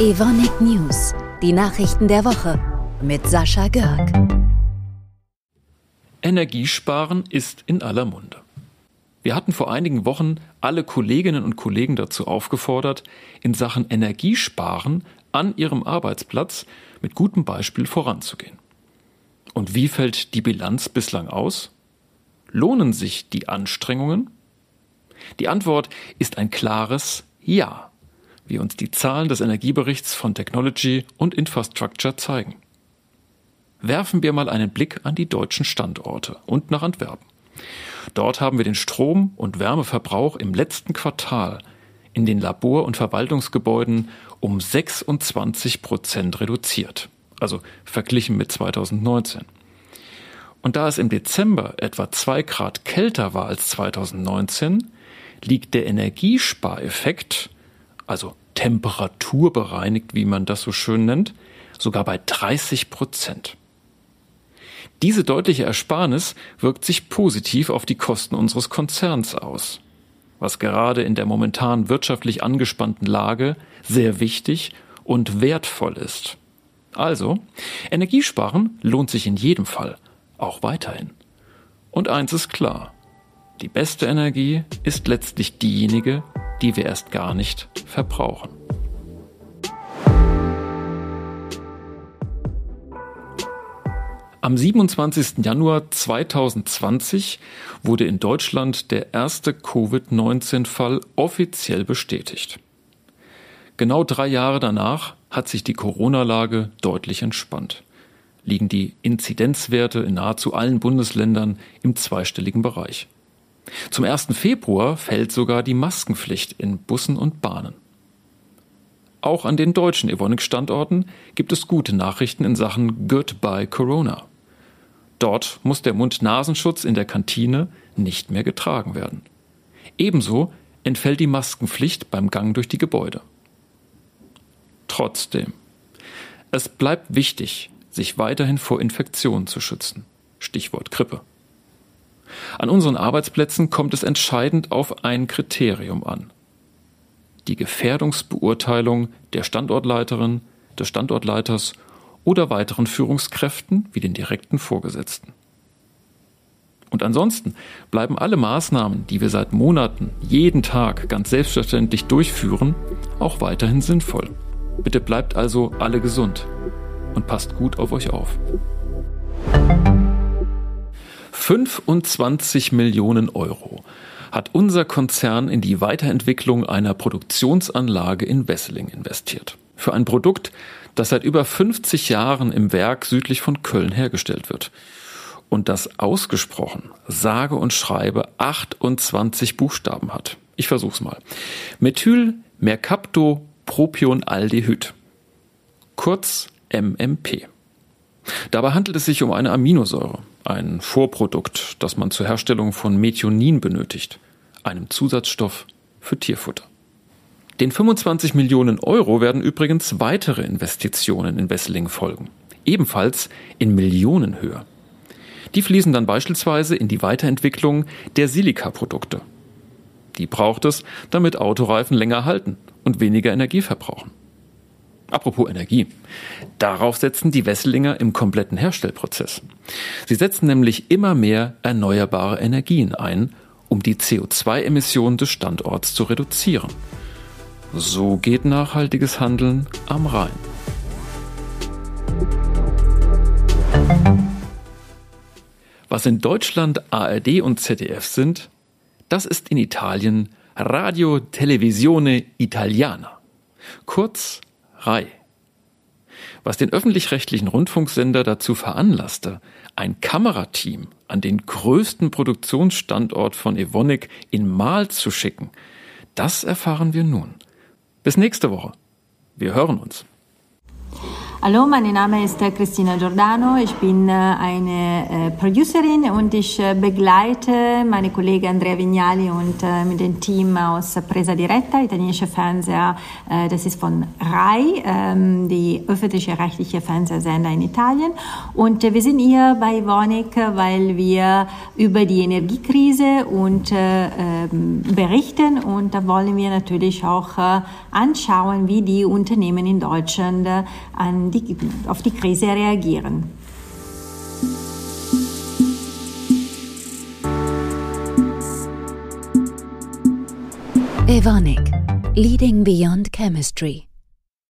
Evonik News, die Nachrichten der Woche mit Sascha Görg. Energiesparen ist in aller Munde. Wir hatten vor einigen Wochen alle Kolleginnen und Kollegen dazu aufgefordert, in Sachen Energiesparen an ihrem Arbeitsplatz mit gutem Beispiel voranzugehen. Und wie fällt die Bilanz bislang aus? Lohnen sich die Anstrengungen? Die Antwort ist ein klares Ja, wie uns die Zahlen des Energieberichts von Technology und Infrastructure zeigen. Werfen wir mal einen Blick an die deutschen Standorte und nach Antwerpen. Dort haben wir den Strom- und Wärmeverbrauch im letzten Quartal in den Labor- und Verwaltungsgebäuden um 26 Prozent reduziert, also verglichen mit 2019. Und da es im Dezember etwa zwei Grad kälter war als 2019, liegt der Energiespareffekt, also temperaturbereinigt, wie man das so schön nennt, sogar bei 30 Prozent. Diese deutliche Ersparnis wirkt sich positiv auf die Kosten unseres Konzerns aus, was gerade in der momentan wirtschaftlich angespannten Lage sehr wichtig und wertvoll ist. Also, Energiesparen lohnt sich in jedem Fall, auch weiterhin. Und eins ist klar, die beste Energie ist letztlich diejenige, die wir erst gar nicht verbrauchen. Am 27. Januar 2020 wurde in Deutschland der erste Covid-19-Fall offiziell bestätigt. Genau drei Jahre danach hat sich die Corona-Lage deutlich entspannt. Liegen die Inzidenzwerte in nahezu allen Bundesländern im zweistelligen Bereich. Zum 1. Februar fällt sogar die Maskenpflicht in Bussen und Bahnen. Auch an den deutschen Evonik-Standorten gibt es gute Nachrichten in Sachen Goodbye Corona. Dort muss der Mund-Nasenschutz in der Kantine nicht mehr getragen werden. Ebenso entfällt die Maskenpflicht beim Gang durch die Gebäude. Trotzdem, es bleibt wichtig, sich weiterhin vor Infektionen zu schützen. Stichwort Grippe. An unseren Arbeitsplätzen kommt es entscheidend auf ein Kriterium an. Die Gefährdungsbeurteilung der Standortleiterin, des Standortleiters oder weiteren Führungskräften wie den direkten Vorgesetzten. Und ansonsten bleiben alle Maßnahmen, die wir seit Monaten jeden Tag ganz selbstverständlich durchführen, auch weiterhin sinnvoll. Bitte bleibt also alle gesund und passt gut auf euch auf. 25 Millionen Euro hat unser Konzern in die Weiterentwicklung einer Produktionsanlage in Wesseling investiert. Für ein Produkt, das seit über 50 Jahren im Werk südlich von Köln hergestellt wird. Und das ausgesprochen, sage und schreibe 28 Buchstaben hat. Ich versuch's mal. Methyl Mercaptopropionaldehyd. Kurz MMP. Dabei handelt es sich um eine Aminosäure, ein Vorprodukt, das man zur Herstellung von Methionin benötigt, einem Zusatzstoff für Tierfutter. Den 25 Millionen Euro werden übrigens weitere Investitionen in Wesseling folgen, ebenfalls in Millionenhöhe. Die fließen dann beispielsweise in die Weiterentwicklung der Silikaprodukte. Die braucht es, damit Autoreifen länger halten und weniger Energie verbrauchen. Apropos Energie. Darauf setzen die Wesselinger im kompletten Herstellprozess. Sie setzen nämlich immer mehr erneuerbare Energien ein, um die CO2-Emissionen des Standorts zu reduzieren. So geht nachhaltiges Handeln am Rhein. Was in Deutschland ARD und ZDF sind, das ist in Italien Radio Televisione Italiana. Kurz RAI. Was den öffentlich-rechtlichen Rundfunksender dazu veranlasste, ein Kamerateam an den größten Produktionsstandort von Evonik in Mal zu schicken, das erfahren wir nun. Bis nächste Woche. Wir hören uns. Hallo, mein Name ist Christina Giordano. Ich bin eine Producerin und ich begleite meine Kollegen Andrea Vignali und mit dem Team aus Presa Diretta, italienische Fernseher. Das ist von RAI, ähm, die öffentliche rechtliche Fernsehsender in Italien. Und wir sind hier bei Vonik, weil wir über die Energiekrise und ähm, berichten und da wollen wir natürlich auch anschauen, wie die Unternehmen in Deutschland an die, auf die Krise reagieren. Evonik, Leading Beyond Chemistry.